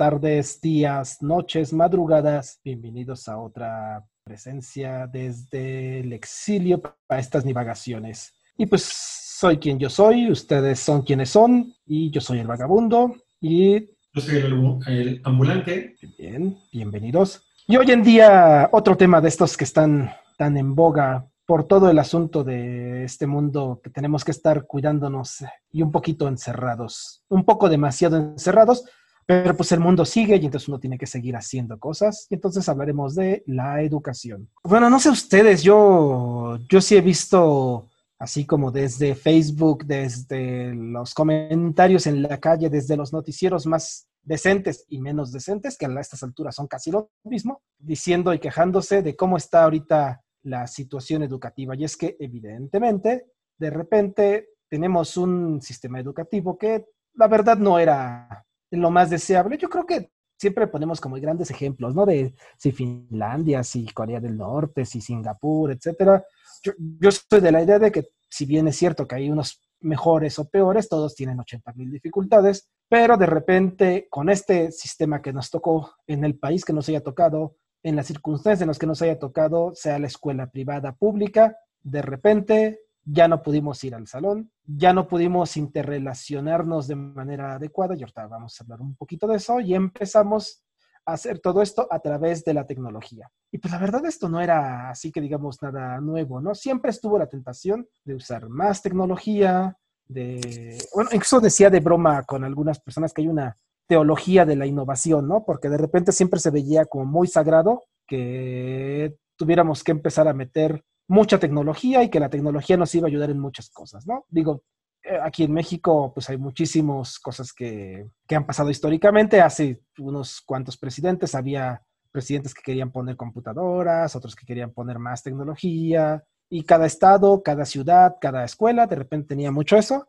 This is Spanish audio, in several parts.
tardes, días, noches, madrugadas. Bienvenidos a otra presencia desde el exilio para estas divagaciones. Y pues soy quien yo soy, ustedes son quienes son, y yo soy el vagabundo. Y Yo soy el, el ambulante. bien, bienvenidos. Y hoy en día, otro tema de estos que están tan en boga por todo el asunto de este mundo que tenemos que estar cuidándonos y un poquito encerrados, un poco demasiado encerrados, pero pues el mundo sigue y entonces uno tiene que seguir haciendo cosas. Y entonces hablaremos de la educación. Bueno, no sé ustedes, yo, yo sí he visto así como desde Facebook, desde los comentarios en la calle, desde los noticieros más decentes y menos decentes, que a estas alturas son casi lo mismo, diciendo y quejándose de cómo está ahorita la situación educativa. Y es que evidentemente, de repente, tenemos un sistema educativo que la verdad no era lo más deseable. Yo creo que siempre ponemos como grandes ejemplos, ¿no? De si Finlandia, si Corea del Norte, si Singapur, etcétera. Yo, yo soy de la idea de que si bien es cierto que hay unos mejores o peores, todos tienen 80 mil dificultades, pero de repente con este sistema que nos tocó en el país que nos haya tocado, en las circunstancias en las que nos haya tocado, sea la escuela privada pública, de repente ya no pudimos ir al salón, ya no pudimos interrelacionarnos de manera adecuada, y ahorita vamos a hablar un poquito de eso, y empezamos a hacer todo esto a través de la tecnología. Y pues la verdad esto no era así que digamos nada nuevo, ¿no? Siempre estuvo la tentación de usar más tecnología, de, bueno, incluso decía de broma con algunas personas que hay una teología de la innovación, ¿no? Porque de repente siempre se veía como muy sagrado que tuviéramos que empezar a meter mucha tecnología y que la tecnología nos iba a ayudar en muchas cosas, ¿no? Digo, eh, aquí en México pues hay muchísimas cosas que, que han pasado históricamente. Hace unos cuantos presidentes había presidentes que querían poner computadoras, otros que querían poner más tecnología, y cada estado, cada ciudad, cada escuela de repente tenía mucho eso.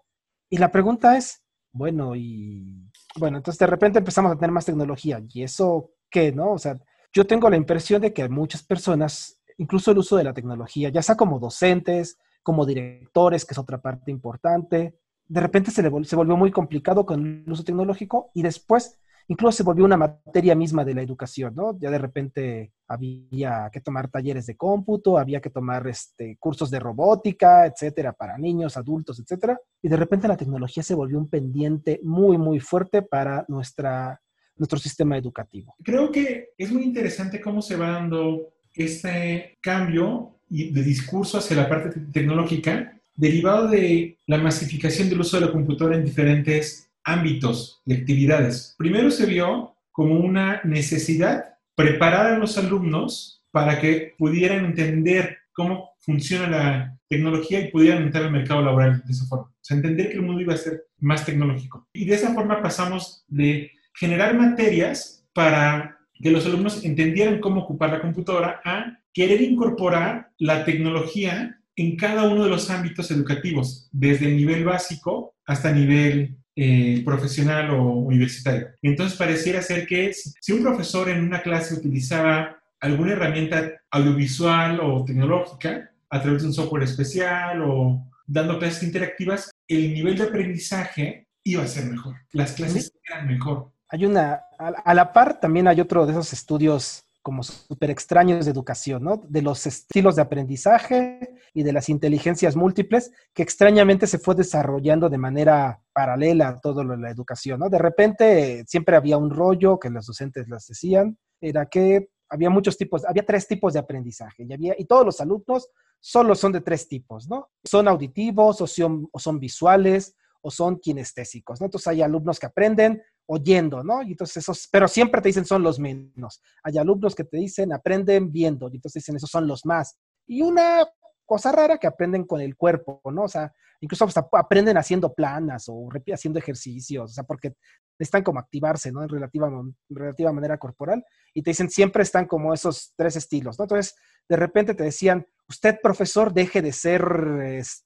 Y la pregunta es, bueno, y bueno, entonces de repente empezamos a tener más tecnología. ¿Y eso qué, no? O sea, yo tengo la impresión de que muchas personas, incluso el uso de la tecnología, ya sea como docentes, como directores, que es otra parte importante, de repente se, le se volvió muy complicado con el uso tecnológico y después incluso se volvió una materia misma de la educación, ¿no? Ya de repente había que tomar talleres de cómputo, había que tomar este, cursos de robótica, etcétera, para niños, adultos, etcétera. Y de repente la tecnología se volvió un pendiente muy, muy fuerte para nuestra, nuestro sistema educativo. Creo que es muy interesante cómo se va dando este cambio de discurso hacia la parte te- tecnológica derivado de la masificación del uso de la computadora en diferentes ámbitos y actividades. Primero se vio como una necesidad preparar a los alumnos para que pudieran entender cómo funciona la tecnología y pudieran entrar al mercado laboral de esa forma. O sea, entender que el mundo iba a ser más tecnológico. Y de esa forma pasamos de generar materias para que los alumnos entendieran cómo ocupar la computadora a querer incorporar la tecnología en cada uno de los ámbitos educativos, desde el nivel básico hasta nivel eh, profesional o universitario. Entonces pareciera ser que si si un profesor en una clase utilizaba alguna herramienta audiovisual o tecnológica a través de un software especial o dando clases interactivas, el nivel de aprendizaje iba a ser mejor. Las clases eran mejor. Hay una, a, la par también hay otro de esos estudios como súper extraños de educación, ¿no? De los estilos de aprendizaje y de las inteligencias múltiples que extrañamente se fue desarrollando de manera paralela a todo lo de la educación, ¿no? De repente siempre había un rollo que los docentes les decían, era que había muchos tipos, había tres tipos de aprendizaje y, había, y todos los alumnos solo son de tres tipos, ¿no? Son auditivos o son, o son visuales o son kinestésicos, ¿no? Entonces hay alumnos que aprenden oyendo, ¿no? Y entonces esos, pero siempre te dicen son los menos. Hay alumnos que te dicen aprenden viendo, y entonces dicen esos son los más. Y una cosa rara que aprenden con el cuerpo, ¿no? O sea, incluso hasta aprenden haciendo planas o haciendo ejercicios, o sea, porque están como activarse, ¿no? En relativa, relativa manera corporal. Y te dicen, siempre están como esos tres estilos, ¿no? Entonces, de repente te decían, usted, profesor, deje de ser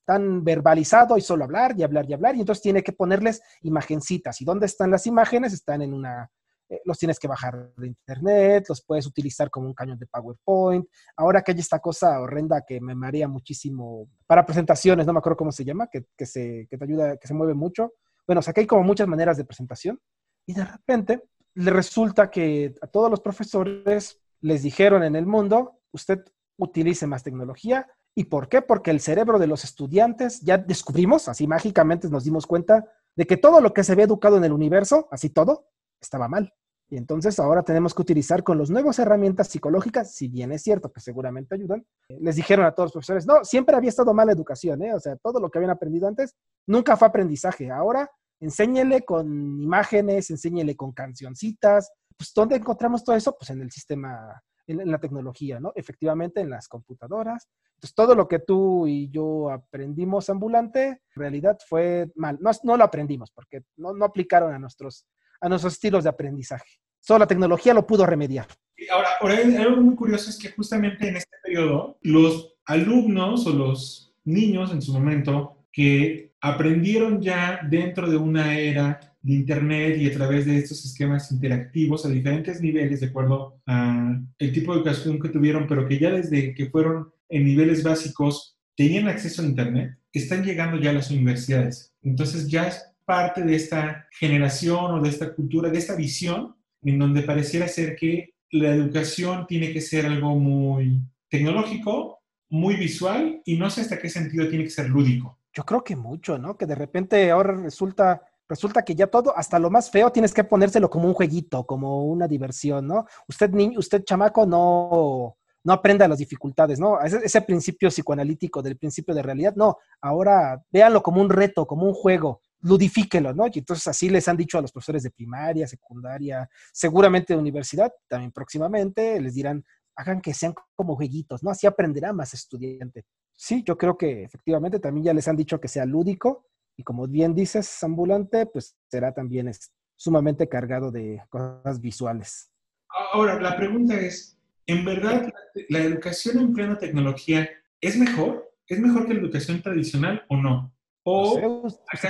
tan verbalizado y solo hablar y hablar y hablar. Y entonces tiene que ponerles imagencitas. ¿Y dónde están las imágenes? Están en una eh, los tienes que bajar de internet, los puedes utilizar como un cañón de PowerPoint. Ahora que hay esta cosa horrenda que me marea muchísimo para presentaciones, no me acuerdo cómo se llama, que, que, se, que te ayuda, que se mueve mucho. Bueno, o sea, que hay como muchas maneras de presentación y de repente le resulta que a todos los profesores les dijeron en el mundo, usted utilice más tecnología. ¿Y por qué? Porque el cerebro de los estudiantes, ya descubrimos, así mágicamente nos dimos cuenta de que todo lo que se había educado en el universo, así todo, estaba mal. Y entonces ahora tenemos que utilizar con las nuevas herramientas psicológicas, si bien es cierto que seguramente ayudan, les dijeron a todos los profesores, no, siempre había estado mal la educación, ¿eh? o sea, todo lo que habían aprendido antes nunca fue aprendizaje. Ahora enséñele con imágenes, enséñele con cancioncitas. Pues, ¿dónde encontramos todo eso? Pues en el sistema, en, la tecnología, ¿no? Efectivamente, en las computadoras. Entonces, todo lo que tú y yo aprendimos ambulante, en realidad fue mal. No, no lo aprendimos porque no, no aplicaron a nuestros a nuestros estilos de aprendizaje. Solo la tecnología lo pudo remediar. Ahora, ahora, algo muy curioso es que justamente en este periodo, los alumnos o los niños en su momento que aprendieron ya dentro de una era de Internet y a través de estos esquemas interactivos a diferentes niveles, de acuerdo al tipo de educación que tuvieron, pero que ya desde que fueron en niveles básicos tenían acceso a Internet, están llegando ya a las universidades. Entonces ya parte de esta generación o de esta cultura, de esta visión, en donde pareciera ser que la educación tiene que ser algo muy tecnológico, muy visual y no sé hasta qué sentido tiene que ser lúdico. Yo creo que mucho, ¿no? Que de repente ahora resulta resulta que ya todo, hasta lo más feo, tienes que ponérselo como un jueguito, como una diversión, ¿no? Usted, niño, usted chamaco, no, no aprenda las dificultades, ¿no? Ese, ese, principio psicoanalítico del principio de realidad, no. Ahora véanlo como un reto, como un juego ludifíquelo, ¿no? Y entonces así les han dicho a los profesores de primaria, secundaria, seguramente de universidad, también próximamente, les dirán, hagan que sean como jueguitos, ¿no? Así aprenderá más estudiante. Sí, yo creo que efectivamente también ya les han dicho que sea lúdico y como bien dices, ambulante, pues será también sumamente cargado de cosas visuales. Ahora, la pregunta es, ¿en verdad la educación en plena tecnología es mejor? ¿Es mejor que la educación tradicional o no? O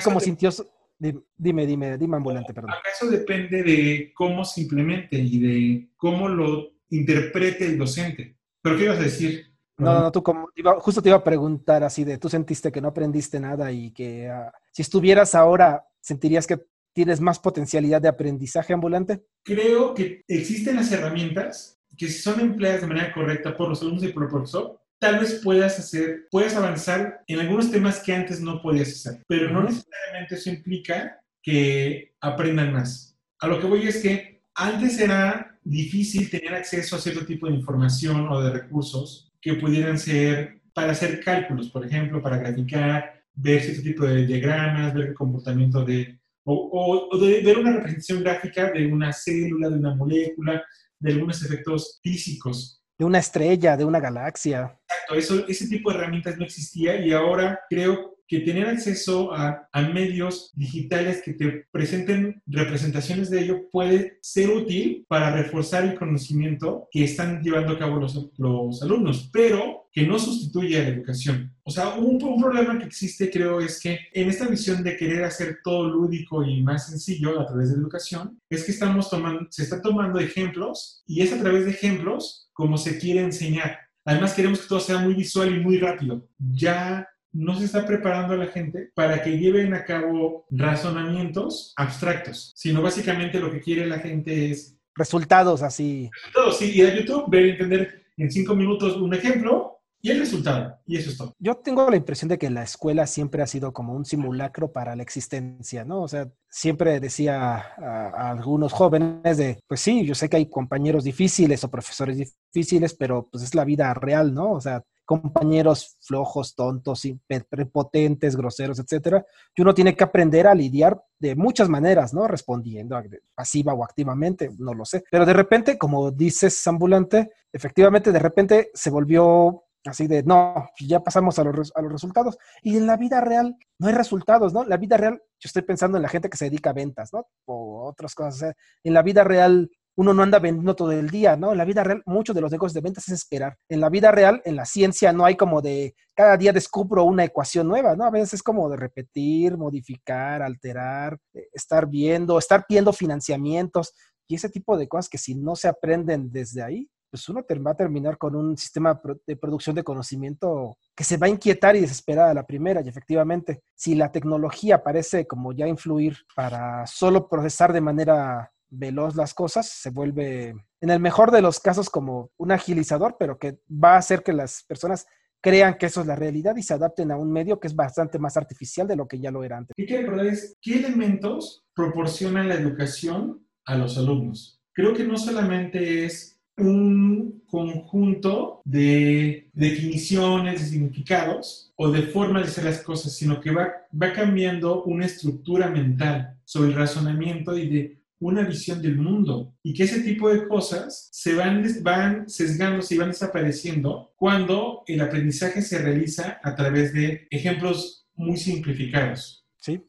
como sintió... Dime, dime, dime, ambulante, perdón. ¿Acaso depende de cómo se implemente y de cómo lo interprete el docente? ¿Pero qué ibas a decir? No, no, tú como, justo te iba a preguntar así de, tú sentiste que no aprendiste nada y que ah, si estuvieras ahora, ¿sentirías que tienes más potencialidad de aprendizaje ambulante? Creo que existen las herramientas que si son empleadas de manera correcta por los alumnos y por el profesor, tal vez puedas hacer, puedas avanzar en algunos temas que antes no podías hacer, pero no necesariamente eso implica que aprendan más. A lo que voy es que antes era difícil tener acceso a cierto tipo de información o de recursos que pudieran ser para hacer cálculos, por ejemplo, para graficar, ver cierto tipo de diagramas, ver el comportamiento de, o, o de ver una representación gráfica de una célula, de una molécula, de algunos efectos físicos de una estrella, de una galaxia. Exacto, eso, ese tipo de herramientas no existía y ahora creo que tener acceso a, medios digitales que te presenten representaciones de ello puede ser útil para reforzar el conocimiento que están llevando a cabo los, alumnos, pero que no sustituye a la educación. O sea, un, problema que existe creo es que en esta visión de querer hacer todo lúdico y más sencillo a través de educación, es que estamos tomando, se está tomando ejemplos y es a través de ejemplos como se quiere enseñar. Además queremos que todo sea muy visual y muy rápido. Ya no se está preparando a la gente para que lleven a cabo razonamientos abstractos, sino básicamente lo que quiere la gente es... Resultados así. Resultados, sí, ir a YouTube, ver y entender en cinco minutos un ejemplo y el resultado, y eso es todo. Yo tengo la impresión de que la escuela siempre ha sido como un simulacro para la existencia, ¿no? O sea, siempre decía a, a, algunos jóvenes de, pues sí, yo sé que hay compañeros difíciles o profesores difíciles, pero pues es la vida real, ¿no? O sea, compañeros flojos, tontos, prepotentes, groseros, etcétera, y uno tiene que aprender a lidiar de muchas maneras, ¿no? Respondiendo pasiva o activamente, no lo sé. Pero de repente, como dices, ambulante, efectivamente, de repente se volvió Así de, no, ya pasamos a los, a los resultados. Y en la vida real no hay resultados, ¿no? La vida real, yo estoy pensando en la gente que se dedica a ventas, ¿no? O otras cosas. en la vida real uno no anda vendiendo todo el día, ¿no? En la vida real, muchos de los negocios de ventas es esperar. En la vida real, en la ciencia, no hay como de cada día descubro una ecuación nueva, ¿no? A veces es como de repetir, modificar, alterar, eh, estar viendo, estar viendo financiamientos y ese tipo de cosas que si no se aprenden desde ahí, pues uno va a terminar con un sistema de producción de conocimiento que se va a inquietar y desesperar a la primera. Y efectivamente, si la tecnología parece como ya influir para solo procesar de manera veloz las cosas, se vuelve, en el mejor de los casos, como un agilizador, pero que va a hacer que las personas crean que eso es la realidad y se adapten a un medio que es bastante más artificial de lo que ya lo era antes. ¿Qué quiero recordar es qué elementos proporciona la educación a los alumnos? Creo que no solamente es un conjunto de definiciones, de significados o de formas de hacer las cosas, sino que va, va cambiando una estructura mental sobre el razonamiento y de una visión del mundo y que ese tipo de cosas se van, van sesgando, se van desapareciendo cuando el aprendizaje se realiza a través de ejemplos muy simplificados. Sí.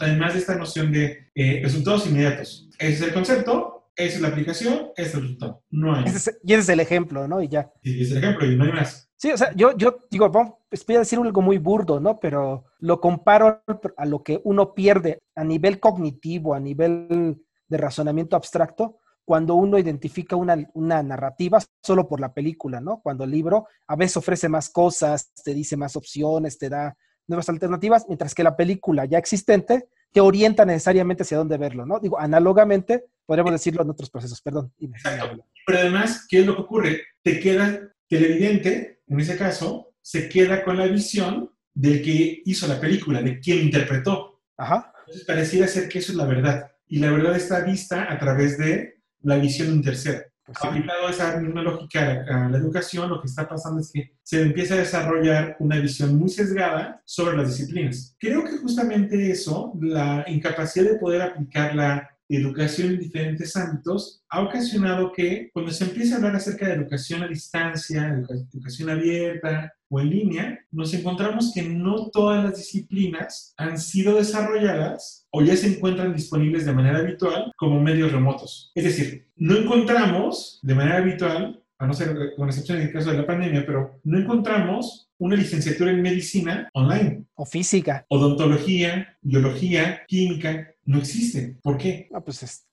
Además de esta noción de eh, resultados inmediatos. Ese es el concepto, esa es la aplicación, ese es el resultado. No hay. y ese es el ejemplo, ¿no? Y ya. Sí, es el ejemplo y no hay más. Sí, o sea, yo, yo digo, vamos, voy a decir algo muy burdo, ¿no? Pero lo comparo a lo que uno pierde a nivel cognitivo, a nivel de razonamiento abstracto, cuando uno identifica una, una, narrativa solo por la película, ¿no? Cuando el libro a veces ofrece más cosas, te dice más opciones, te da nuevas alternativas, mientras que la película ya existente te orienta necesariamente hacia dónde verlo, ¿no? Digo, análogamente, podríamos decirlo en otros procesos, perdón. Exacto. Pero además, ¿qué es lo que ocurre? Te queda televidente, en ese caso, se queda con la visión del que hizo la película, de quien interpretó. Ajá. Entonces pareciera ser que eso es la verdad. Y la verdad está vista a través de la visión de un tercero. Pues Aplicado a esa misma lógica a la educación, lo que está pasando es que se empieza a desarrollar una visión muy sesgada sobre las disciplinas. Creo que justamente eso, la incapacidad de poder aplicar la educación en diferentes ámbitos, ha ocasionado que cuando se empieza a hablar acerca de educación a distancia, educación abierta o en línea, nos encontramos que no todas las disciplinas han sido desarrolladas o ya se encuentran disponibles de manera habitual como medios remotos. Es decir, no encontramos de manera habitual, a no ser con excepción en el caso de la pandemia, pero no encontramos una licenciatura en medicina online. O física. Odontología, biología, química, no existe. ¿Por qué? pues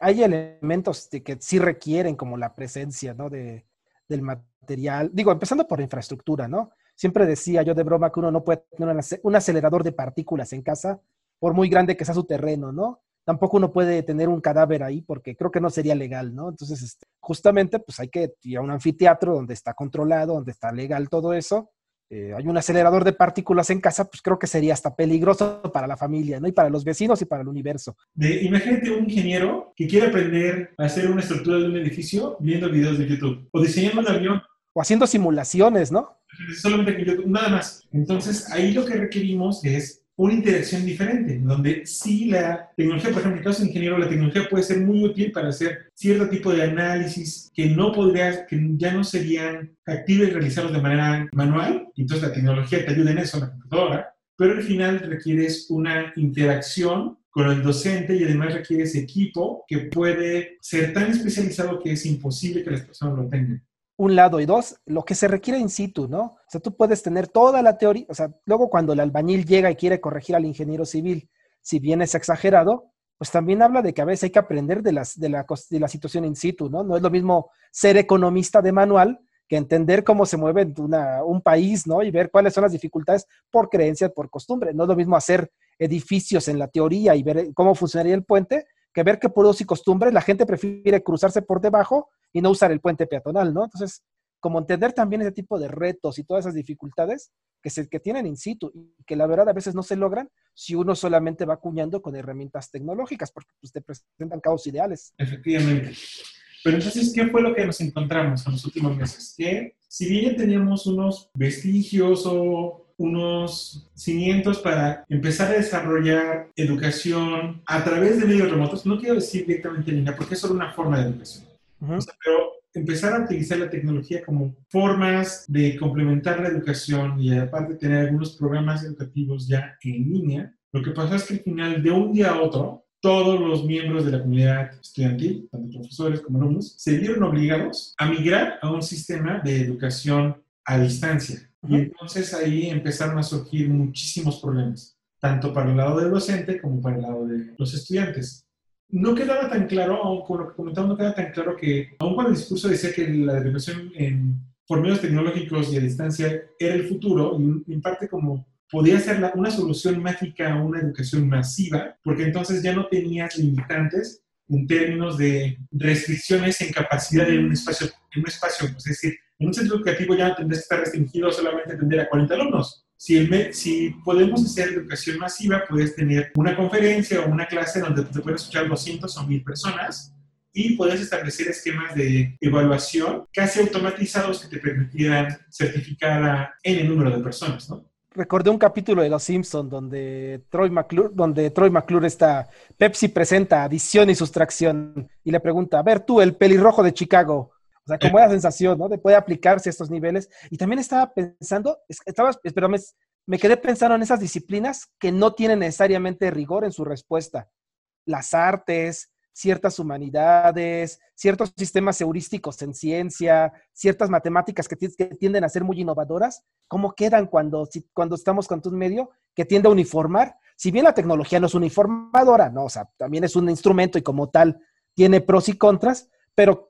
hay, elementos de que sí requieren como la presencia, ¿no? De, del material. Digo, empezando por infraestructura, ¿no? Siempre decía yo de broma que uno no puede tener un acelerador de partículas en casa, por muy grande que sea su terreno, ¿no? Tampoco uno puede tener un cadáver ahí porque creo que no sería legal, ¿no? Entonces, este, justamente, pues hay que ir a un anfiteatro donde está controlado, donde está legal todo eso, eh, hay un acelerador de partículas en casa, pues creo que sería hasta peligroso para la familia, ¿no? Y para los vecinos y para el universo. De, imagínate un ingeniero que quiere aprender a hacer una estructura de un edificio viendo videos de YouTube o diseñando un avión. O haciendo simulaciones, ¿no? Solamente YouTube, nada más. Entonces, ahí lo que requerimos es una interacción diferente, donde sí la tecnología, por ejemplo, en el caso de ingeniero, la tecnología puede ser muy útil para hacer cierto tipo de análisis que no podría, que ya no serían factibles realizarlos de manera manual, entonces la tecnología te ayuda en eso, la computadora, pero al final requieres una interacción con el docente y además requieres equipo que puede ser tan especializado que es imposible que las personas lo tengan un lado y dos, lo que se requiere in situ, ¿no? O sea, tú puedes tener toda la teoría, o sea, luego cuando el albañil llega y quiere corregir al ingeniero civil, si bien es exagerado, pues también habla de que a veces hay que aprender de, las, de, la, de la situación in situ, ¿no? No es lo mismo ser economista de manual que entender cómo se mueve una, un país, ¿no? Y ver cuáles son las dificultades por creencias, por costumbre. No es lo mismo hacer edificios en la teoría y ver cómo funcionaría el puente, que ver que por usos y costumbres la gente prefiere cruzarse por debajo y no usar el puente peatonal, ¿no? Entonces, como entender también ese tipo de retos y todas esas dificultades que, se, que tienen in situ y que la verdad a veces no se logran si uno solamente va acuñando con herramientas tecnológicas, porque pues, te presentan caos ideales. Efectivamente. Pero entonces, ¿qué fue lo que nos encontramos en los últimos meses? Que si bien teníamos unos vestigios o unos cimientos para empezar a desarrollar educación a través de medios remotos. No quiero decir directamente línea, porque es solo una forma de educación. Pero empezar a utilizar la tecnología como formas de complementar la educación y aparte tener algunos programas educativos ya en línea, lo que pasó es que al final, de un día a otro, todos los miembros de la comunidad estudiantil, tanto profesores como alumnos, se vieron obligados a migrar a un sistema de educación a distancia. Y entonces ahí empezaron a surgir muchísimos problemas, tanto para el lado del docente como para el lado de los estudiantes. No quedaba tan claro, con lo que comentaba, no quedaba tan claro que, aun cuando el discurso decía que la educación en, por medios tecnológicos y a distancia era el futuro, y en parte como podía ser una solución mágica a una educación masiva, porque entonces ya no tenías limitantes en términos de restricciones en capacidad en un espacio, en un espacio. Es decir, en un centro educativo ya no tendrías que estar restringido solamente a atender a 40 alumnos. Si, podemos hacer educación masiva, puedes tener una conferencia o una clase donde te pueden escuchar 200 o 1000 personas y puedes establecer esquemas de evaluación casi automatizados que te permitieran certificar a N número de personas, ¿no? recordé un capítulo de Los Simpson donde Troy McClure, donde Troy McClure está, Pepsi presenta adición y sustracción y le pregunta, a ver tú, el pelirrojo de Chicago, o sea, como la sensación, ¿no? De puede aplicarse a estos niveles. Y también estaba pensando, estaba, pero me, me quedé pensando en esas disciplinas que no tienen necesariamente rigor en su respuesta. Las artes, ciertas humanidades, ciertos sistemas heurísticos en ciencia, ciertas matemáticas que, tienden a ser muy innovadoras, ¿cómo quedan cuando, cuando estamos con un medio que tiende a uniformar? Si bien la tecnología no es uniformadora, no, o sea, también es un instrumento y como tal tiene pros y contras, pero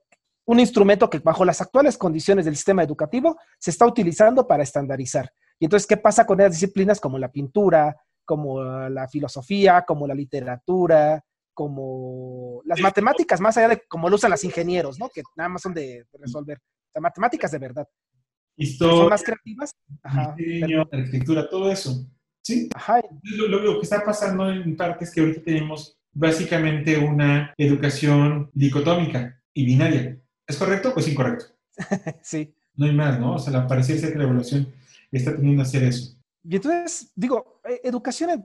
un instrumento que bajo las actuales condiciones del sistema educativo se está utilizando para estandarizar. Y entonces, ¿qué pasa con esas disciplinas como la pintura, como la filosofía, como la literatura, como las matemáticas, más allá de como lo usan los ingenieros, ¿no? Que nada más son de, resolver. O matemáticas de verdad. Historia, son más creativas. Ajá, diseño, arquitectura, todo eso. ¿Sí? Ajá. Lo, lo, que está pasando en parte es que ahorita tenemos básicamente una educación dicotómica y binaria. ¿Es correcto o es incorrecto? sí. No hay más, ¿no? O sea, parece ser que la evolución está teniendo a hacer eso. Y entonces, digo, e, educación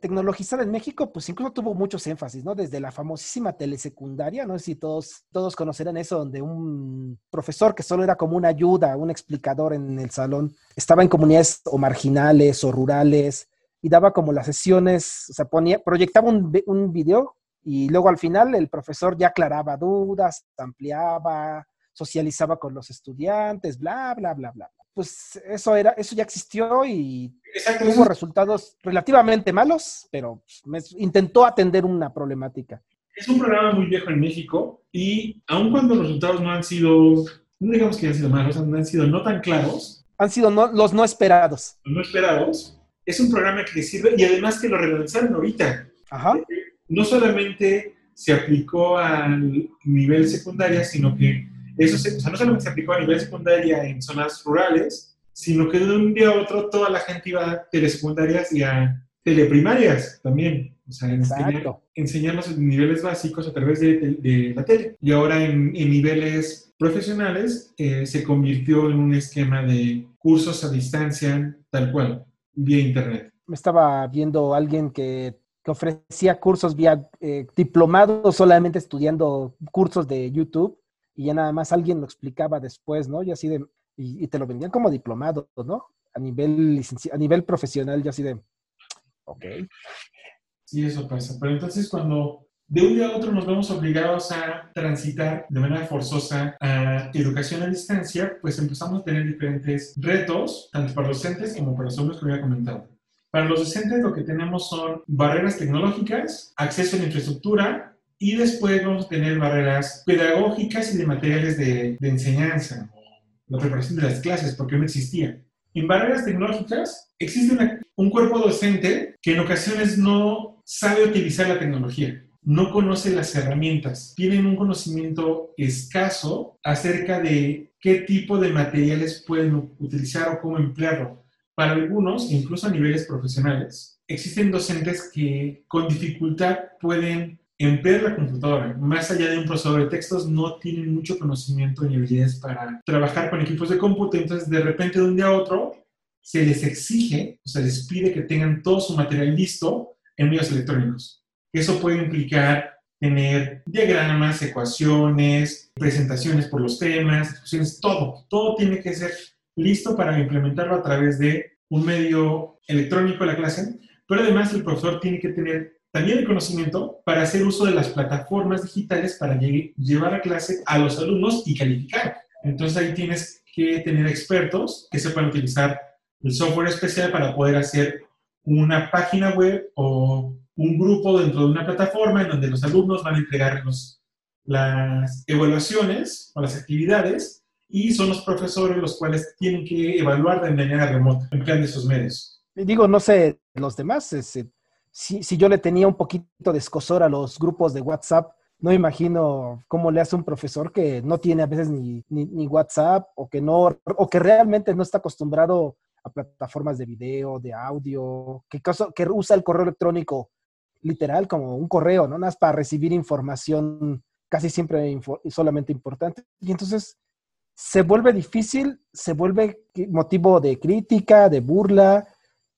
tecnologizada en México, pues incluso tuvo muchos énfasis, ¿no? Desde la famosísima telesecundaria, no sé si todos, todos conocerán eso, donde un profesor que solo era como una ayuda, un explicador en el salón, estaba en comunidades o marginales o rurales y daba como las sesiones, o sea, ponía, proyectaba un, un video y luego al final el profesor ya aclaraba dudas, ampliaba, socializaba con los estudiantes, bla, bla, bla, bla pues eso era, eso ya existió y tuvo resultados relativamente malos, pero intentó atender una problemática. Es un programa muy viejo en México y aun cuando los resultados no han sido, no digamos que han sido malos, no han sido no tan claros. Han sido los no esperados. Los no esperados. Es un programa que sirve y además que lo relanzaron ahorita. Ajá. No solamente se aplicó al nivel secundaria, sino que eso o sea, no solamente se aplicó a nivel secundaria en zonas rurales, sino que de un día a otro toda la gente iba a telesecundarias y a teleprimarias también. O sea, enseñar, los niveles básicos a través de, la tele. Y ahora en, niveles profesionales eh, se convirtió en un esquema de cursos a distancia tal cual, vía internet. Me estaba viendo alguien que, que ofrecía cursos vía eh, diplomado solamente estudiando cursos de YouTube y ya nada más alguien lo explicaba después, ¿no? Y así de, y, te lo vendían como diplomado, ¿no? A nivel, a nivel profesional, ya así de, ok. Sí, eso pasa. Pero entonces cuando de un día a otro nos vemos obligados a transitar de manera forzosa a educación a distancia, pues empezamos a tener diferentes retos, tanto para los docentes como para los alumnos que había comentado. Para los docentes lo que tenemos son barreras tecnológicas, acceso a la infraestructura, y después vamos a tener barreras pedagógicas y de materiales de, enseñanza, la preparación de las clases, porque no existía. En barreras tecnológicas existe un cuerpo docente que en ocasiones no sabe utilizar la tecnología, no conoce las herramientas, tienen un conocimiento escaso acerca de qué tipo de materiales pueden utilizar o cómo emplearlo. Para algunos, incluso a niveles profesionales, existen docentes que con dificultad pueden emplear la computadora, más allá de un procesador de textos, no tienen mucho conocimiento ni habilidades para trabajar con equipos de cómputo, entonces de repente de un día a otro se les exige, o se les pide que tengan todo su material listo en medios electrónicos. Eso puede implicar tener diagramas, ecuaciones, presentaciones por los temas, discusiones, todo. Todo tiene que ser listo para implementarlo a través de un medio electrónico de la clase, pero además el profesor tiene que tener también el conocimiento para hacer uso de las plataformas digitales para llevar a clase a los alumnos y calificar. Entonces ahí tienes que tener expertos que sepan utilizar el software especial para poder hacer una página web o un grupo dentro de una plataforma en donde los alumnos van a entregar las evaluaciones o las actividades y son los profesores los cuales tienen que evaluar de manera remota, empleando esos medios. Digo, no sé, los demás, si, si, yo le tenía un poquito de escosor a los grupos de WhatsApp, no imagino cómo le hace un profesor que no tiene a veces ni, ni, WhatsApp o que no, o que realmente no está acostumbrado a plataformas de video, de audio, que, que usa el correo electrónico literal como un correo, ¿no? Nada más para recibir información casi siempre solamente importante. Y entonces se vuelve difícil, se vuelve motivo de crítica, de burla.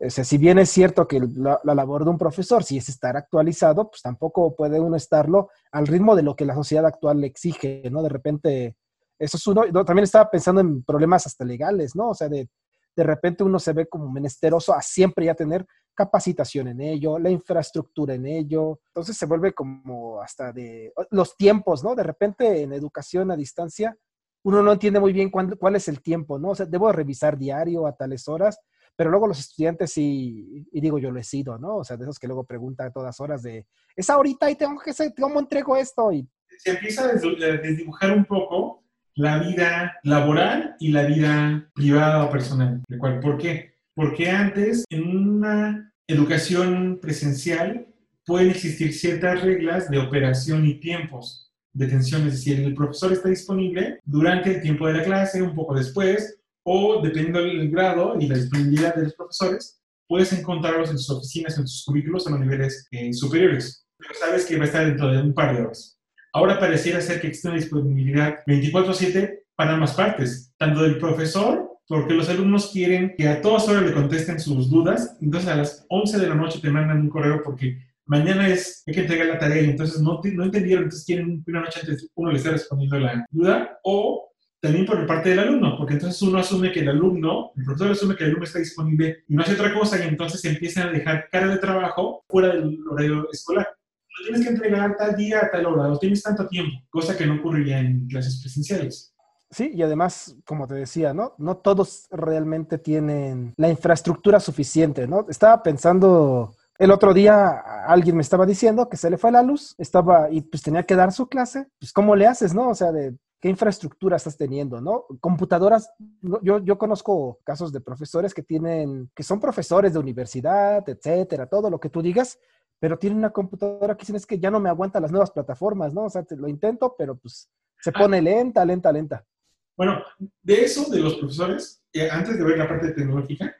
O sea, si bien es cierto que la, labor de un profesor, si es estar actualizado, pues tampoco puede uno estarlo al ritmo de lo que la sociedad actual le exige, ¿no? De repente, eso es uno. También estaba pensando en problemas hasta legales, ¿no? O sea, de, de repente uno se ve como menesteroso a siempre ya tener capacitación en ello, la infraestructura en ello. Entonces se vuelve como hasta de los tiempos, ¿no? De repente en educación a distancia uno no entiende muy bien cuál, es el tiempo, ¿no? O sea, debo revisar diario a tales horas, pero luego los estudiantes sí, y digo yo lo he sido, ¿no? O sea, de esos que luego preguntan a todas horas de, es ahorita y tengo que ¿cómo entrego esto? Y... Se empieza a desdibujar un poco la vida laboral y la vida privada o personal. ¿Por qué? Porque antes, en una educación presencial, pueden existir ciertas reglas de operación y tiempos detención, es decir, el profesor está disponible durante el tiempo de la clase, un poco después, o dependiendo del grado y la disponibilidad de los profesores, puedes encontrarlos en sus oficinas, en sus cubículos en los niveles eh, superiores. Pero sabes que va a estar dentro de un par de horas. Ahora pareciera ser que existe una disponibilidad 24/7 para ambas partes, tanto del profesor, porque los alumnos quieren que a todas horas le contesten sus dudas, entonces a las 11 de la noche te mandan un correo porque mañana es, hay que entregar la tarea y entonces no, no entendieron, entonces quieren una noche antes uno le está respondiendo la duda, o también por parte del alumno, porque entonces uno asume que el alumno, el profesor asume que el alumno está disponible y no hace otra cosa y entonces empiezan a dejar cara de trabajo fuera del horario escolar. Lo tienes que entregar tal día, a tal hora, lo tienes tanto tiempo, cosa que no ocurriría en clases presenciales. Sí, y además, como te decía, ¿no? No todos realmente tienen la infraestructura suficiente, ¿no? Estaba pensando el otro día alguien me estaba diciendo que se le fue la luz, estaba y pues tenía que dar su clase. Pues cómo le haces, ¿no? O sea, de qué infraestructura estás teniendo, ¿no? Computadoras, yo, yo conozco casos de profesores que tienen, que son profesores de universidad, etcétera, todo lo que tú digas, pero tienen una computadora que dicen es que ya no me aguanta las nuevas plataformas, ¿no? O sea, te lo intento, pero pues se ah. pone lenta, lenta, lenta. Bueno, de eso, de los profesores, eh, antes de ver la parte tecnológica,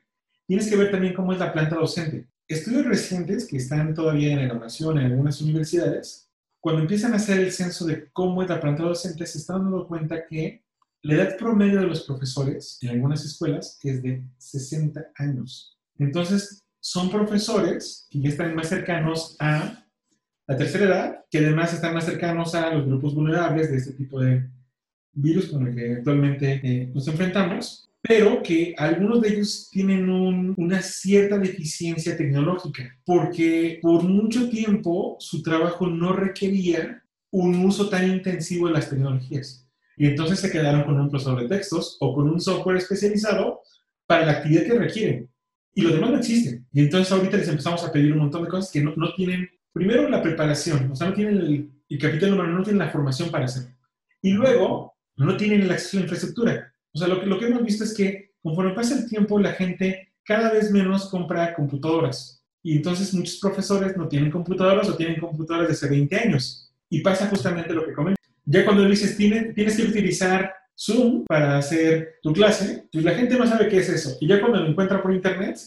tienes que ver también cómo es la planta docente. Estudios recientes que están todavía en elaboración en algunas universidades, cuando empiezan a hacer el censo de cómo es la planta docente, se están dando cuenta que la edad promedio de los profesores en algunas escuelas es de 60 años. Entonces, son profesores que ya están más cercanos a la tercera edad, que además están más cercanos a los grupos vulnerables de este tipo de virus con el que actualmente eh, nos enfrentamos pero que algunos de ellos tienen una cierta deficiencia tecnológica, porque por mucho tiempo su trabajo no requería un uso tan intensivo de las tecnologías. Y entonces se quedaron con un procesador de textos o con un software especializado para la actividad que requieren. Y lo demás no existe. Y entonces ahorita les empezamos a pedir un montón de cosas que no, no tienen, primero la preparación, o sea, no tienen el, el capital humano, no tienen la formación para hacerlo. Y luego no tienen el acceso a la infraestructura. O sea, lo que, lo que hemos visto es que conforme pasa el tiempo, la gente cada vez menos compra computadoras. Y entonces muchos profesores no tienen computadoras o tienen computadoras de hace 20 años. Y pasa justamente lo que comento. Ya cuando dices, tienes, que utilizar Zoom para hacer tu clase, pues la gente no sabe qué es eso. Y ya cuando lo encuentra por internet,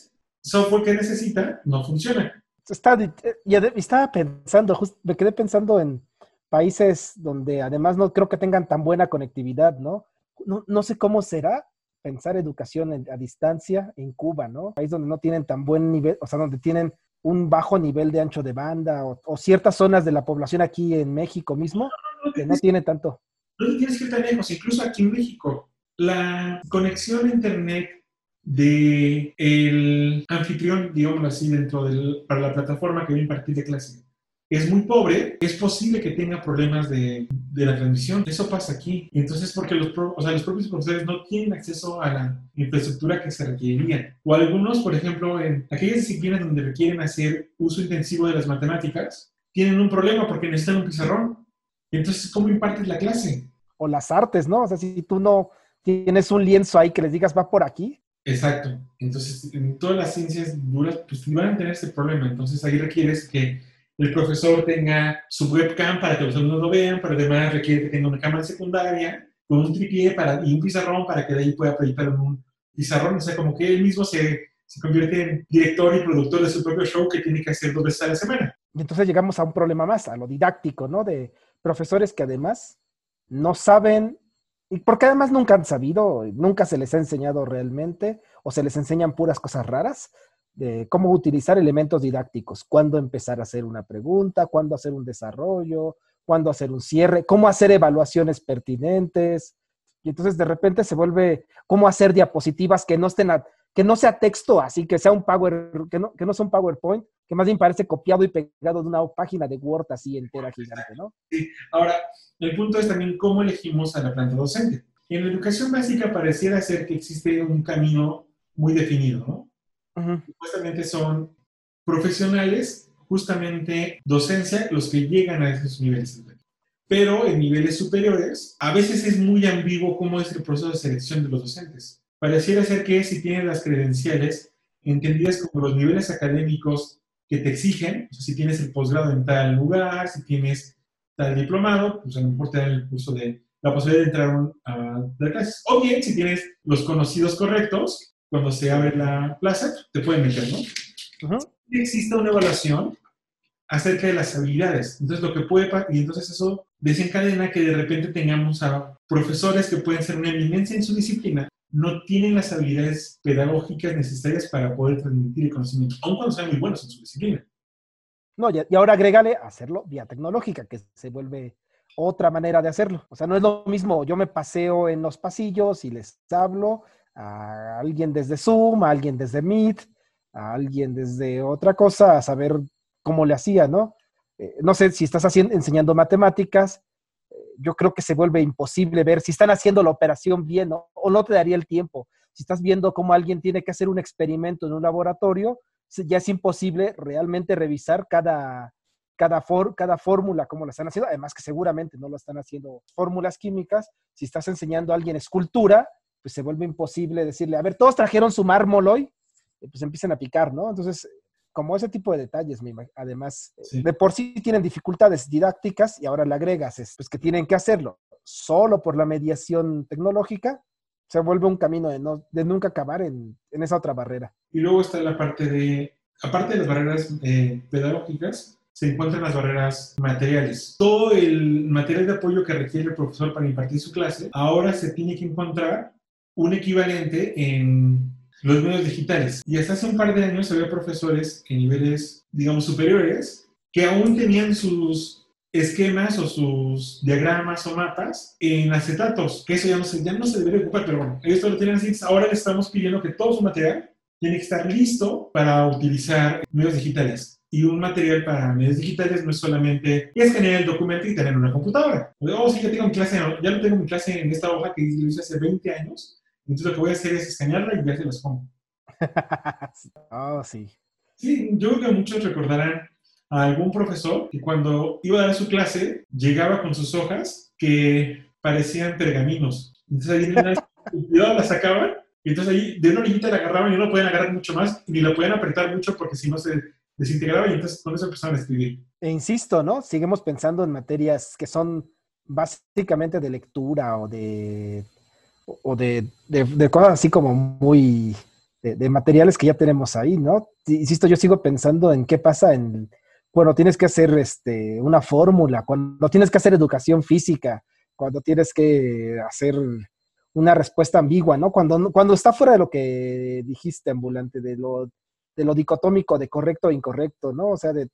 software que necesita no funciona. Está, y estaba pensando, me quedé pensando en países donde además no creo que tengan tan buena conectividad, ¿no? No, sé cómo será pensar educación a distancia en Cuba, ¿no? País donde no tienen tan buen nivel, o sea, donde tienen un bajo nivel de ancho de banda o, ciertas zonas de la población aquí en México mismo que no tiene tanto. No tienes que ir tan lejos, incluso aquí en México. La conexión a Internet del el anfitrión, digamos así, dentro del, para la plataforma que va a impartir de clase es muy pobre, es posible que tenga problemas de, de la transmisión. Eso pasa aquí. Entonces, porque los, o sea, los propios profesores no tienen acceso a la infraestructura que se requeriría. O algunos, por ejemplo, en aquellas disciplinas donde requieren hacer uso intensivo de las matemáticas, tienen un problema porque necesitan un pizarrón. Entonces, ¿cómo impartes la clase? O las artes, ¿no? O sea, si tú no tienes un lienzo ahí que les digas va por aquí. Exacto. Entonces, en todas las ciencias duras, pues van a tener ese problema. Entonces, ahí requieres que el profesor tenga su webcam para que los alumnos lo vean, pero además requiere que tenga una cámara secundaria con un tripié para, y un pizarrón para que de ahí pueda proyectar en un pizarrón. O sea, como que él mismo se, se convierte en director y productor de su propio show que tiene que hacer dos veces a la semana. Y entonces llegamos a un problema más, a lo didáctico, ¿no? De profesores que además no saben, y porque además nunca han sabido, nunca se les ha enseñado realmente, o se les enseñan puras cosas raras, de cómo utilizar elementos didácticos, cuándo empezar a hacer una pregunta, cuándo hacer un desarrollo, cuándo hacer un cierre, cómo hacer evaluaciones pertinentes. Y entonces de repente se vuelve cómo hacer diapositivas que no estén que no sea texto así, que sea un power, que no, que no sea un PowerPoint, que más bien parece copiado y pegado de una página de Word así entera gigante, ¿no? Sí. Ahora, el punto es también cómo elegimos a la planta docente. En la educación básica pareciera ser que existe un camino muy definido, ¿no? Supuestamente son profesionales, justamente docencia, los que llegan a esos niveles. Pero en niveles superiores, a veces es muy ambiguo cómo es el proceso de selección de los docentes. Pareciera ser que si tienen las credenciales entendidas como los niveles académicos que te exigen, si tienes el posgrado en tal lugar, si tienes tal diplomado, pues a lo mejor el curso de la posibilidad de entrar a dar clases. O bien, si tienes los conocidos correctos, cuando se abre la plaza, te pueden meter, ¿no? Existe una evaluación acerca de las habilidades. Entonces, lo que puede, y entonces eso desencadena que de repente tengamos a profesores que pueden ser una eminencia en su disciplina, no tienen las habilidades pedagógicas necesarias para poder transmitir el conocimiento, aun cuando sean muy buenos en su disciplina. No, y ahora agrégale hacerlo vía tecnológica, que se vuelve otra manera de hacerlo. O sea, no es lo mismo, yo me paseo en los pasillos y les hablo, a alguien desde Zoom, a alguien desde Meet, a alguien desde otra cosa, a saber cómo le hacía, ¿no? Eh, no sé si estás haciendo, enseñando matemáticas, eh, yo creo que se vuelve imposible ver si están haciendo la operación bien o no te daría el tiempo. Si estás viendo cómo alguien tiene que hacer un experimento en un laboratorio, ya es imposible realmente revisar cada, cada, cada fórmula, cómo la están haciendo. Además que seguramente no lo están haciendo fórmulas químicas. Si estás enseñando a alguien escultura, pues se vuelve imposible decirle, a ver, todos trajeron su mármol hoy, pues empiezan a picar, ¿no? Entonces, como ese tipo de detalles, además, eh, de por sí tienen dificultades didácticas y ahora le agregas, pues que tienen que hacerlo solo por la mediación tecnológica, se vuelve un camino de, no, de nunca acabar en, en, esa otra barrera. Y luego está la parte de, aparte de las barreras eh, pedagógicas, se encuentran las barreras materiales. Todo el material de apoyo que requiere el profesor para impartir su clase, ahora se tiene que encontrar un equivalente en los medios digitales. Y hasta hace un par de años había profesores en niveles, digamos, superiores que aún tenían sus esquemas o sus diagramas o mapas en acetatos, que eso ya no se, ya no se debería ocupar, pero bueno, esto lo tienen así. Ahora le estamos pidiendo que todo su material tiene que estar listo para utilizar medios digitales. Y un material para medios digitales no es solamente escanear el documento y tener una computadora. Oh, sí, ya tengo mi clase, ya lo tengo mi clase en esta hoja que hice hace 20 años, entonces lo que voy a hacer es escanearla y ya se las pongo. oh, sí. Sí, yo creo que muchos recordarán a algún profesor que cuando iba a dar su clase llegaba con sus hojas que parecían pergaminos. Entonces ahí una, la sacaban y entonces ahí de una orillita la agarraban y no la podían agarrar mucho más ni la podían apretar mucho porque si no se desintegraba y entonces con eso empezaban a escribir. E insisto, ¿no? Seguimos pensando en materias que son básicamente de lectura o de o de, cosas así como muy, de, materiales que ya tenemos ahí, ¿no? Insisto, yo sigo pensando en qué pasa en, bueno, tienes que hacer este, una fórmula, cuando tienes que hacer educación física, cuando tienes que hacer una respuesta ambigua, ¿no? Cuando, cuando está fuera de lo que dijiste, ambulante, de lo, de lo dicotómico de correcto e incorrecto, ¿no? O sea, de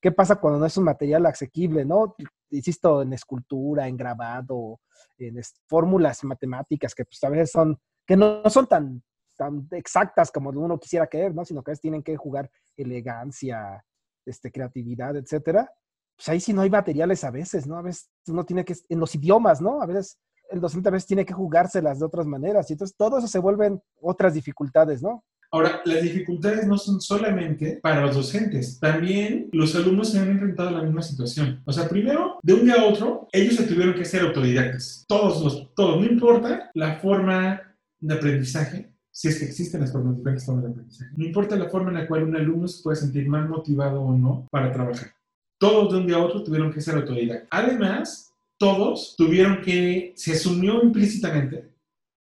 qué pasa cuando no es un material asequible, ¿no? Insisto, en escultura, en grabado, en fórmulas matemáticas que pues a veces son, que no, son tan, tan exactas como uno quisiera creer, ¿no? Sino que a veces tienen que jugar elegancia, este, creatividad, etcétera. Pues ahí sí no hay materiales a veces, ¿no? A veces uno tiene que, en los idiomas, ¿no? A veces el docente a veces tiene que jugárselas de otras maneras y entonces todo eso se vuelven otras dificultades, ¿no? Ahora, las dificultades no son solamente para los docentes, también los alumnos se han enfrentado a la misma situación. O sea, primero, de un día a otro, ellos se tuvieron que ser autodidactas. Todos, los, todos, no importa la forma de aprendizaje, si es que existen las formas diferentes de aprendizaje. No importa la forma en la cual un alumno se puede sentir más motivado o no para trabajar. Todos de un día a otro tuvieron que ser autodidactas. Además, todos tuvieron que, se asumió implícitamente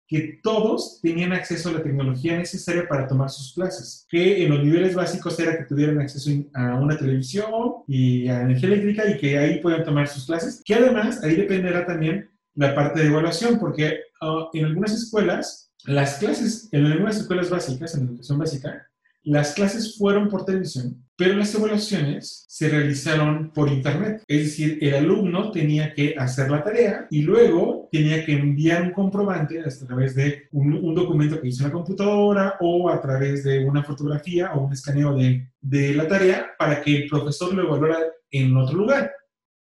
que todos tenían acceso a la tecnología necesaria para tomar sus clases, que en los niveles básicos era que tuvieran acceso a una televisión y a energía eléctrica y que ahí puedan tomar sus clases, que además ahí dependerá también la parte de evaluación, porque ah, en algunas escuelas, las clases, en algunas escuelas básicas, en educación básica, las clases fueron por televisión, pero las evaluaciones se realizaron por internet. Es decir, el alumno tenía que hacer la tarea y luego tenía que enviar un comprobante a través de un, documento que hizo en la computadora o a través de una fotografía o un escaneo de, de la tarea para que el profesor lo evaluara en otro lugar.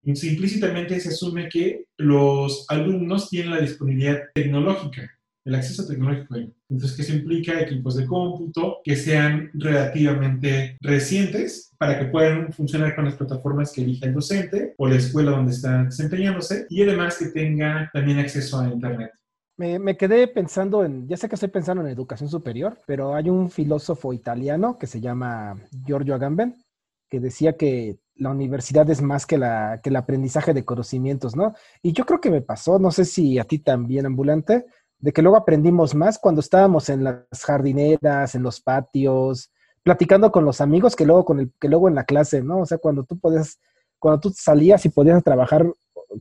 Entonces, implícitamente se asume que los alumnos tienen la disponibilidad tecnológica el acceso tecnológico. Entonces, ¿qué eso implica? Equipos de cómputo que sean relativamente recientes para que puedan funcionar con las plataformas que elige el docente o la escuela donde está desempeñándose y además que tenga también acceso a Internet. Me, me, quedé pensando en, ya sé que estoy pensando en educación superior, pero hay un filósofo italiano que se llama Giorgio Agamben, que decía que la universidad es más que, la, que el aprendizaje de conocimientos, ¿no? Y yo creo que me pasó, no sé si a ti también, ambulante, de que luego aprendimos más cuando estábamos en las jardineras, en los patios, platicando con los amigos que luego con el que luego en la clase, ¿no? O sea, cuando tú podías cuando tú salías y podías trabajar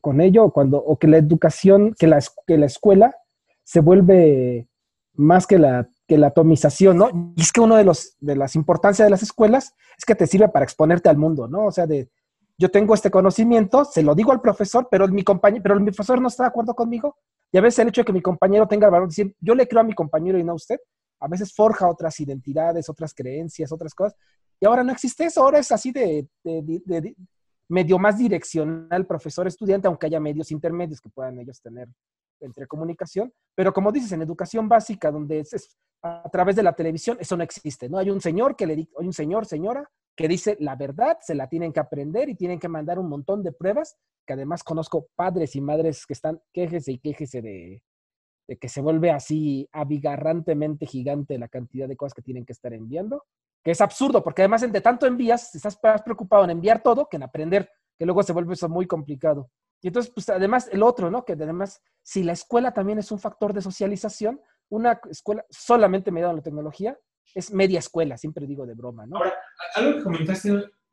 con ello, cuando o que la educación, que la, que la escuela se vuelve más que la que la atomización, ¿no? Y es que uno de los de las importancias de las escuelas es que te sirve para exponerte al mundo, ¿no? O sea, de yo tengo este conocimiento, se lo digo al profesor, pero mi compañero, pero mi profesor no está de acuerdo conmigo. Y a veces el hecho de que mi compañero tenga el valor de decir, yo le creo a mi compañero y no a usted, a veces forja otras identidades, otras creencias, otras cosas. Y ahora no existe eso, ahora es así de, medio más direccional profesor-estudiante, aunque haya medios intermedios que puedan ellos tener entre comunicación. Pero como dices, en educación básica, donde es, a través de la televisión, eso no existe, ¿no? Hay un señor que le hay un señor, señora, que dice la verdad, se la tienen que aprender y tienen que mandar un montón de pruebas, que además conozco padres y madres que están quejese y quejese de, que se vuelve así abigarrantemente gigante la cantidad de cosas que tienen que estar enviando, que es absurdo, porque además de tanto envías, estás más preocupado en enviar todo que en aprender, que luego se vuelve eso muy complicado. Y entonces, pues además el otro, ¿no? Que además, si la escuela también es un factor de socialización, una escuela solamente mediada a la tecnología es media escuela, siempre digo de broma, ¿no? Ahora, algo que comentaste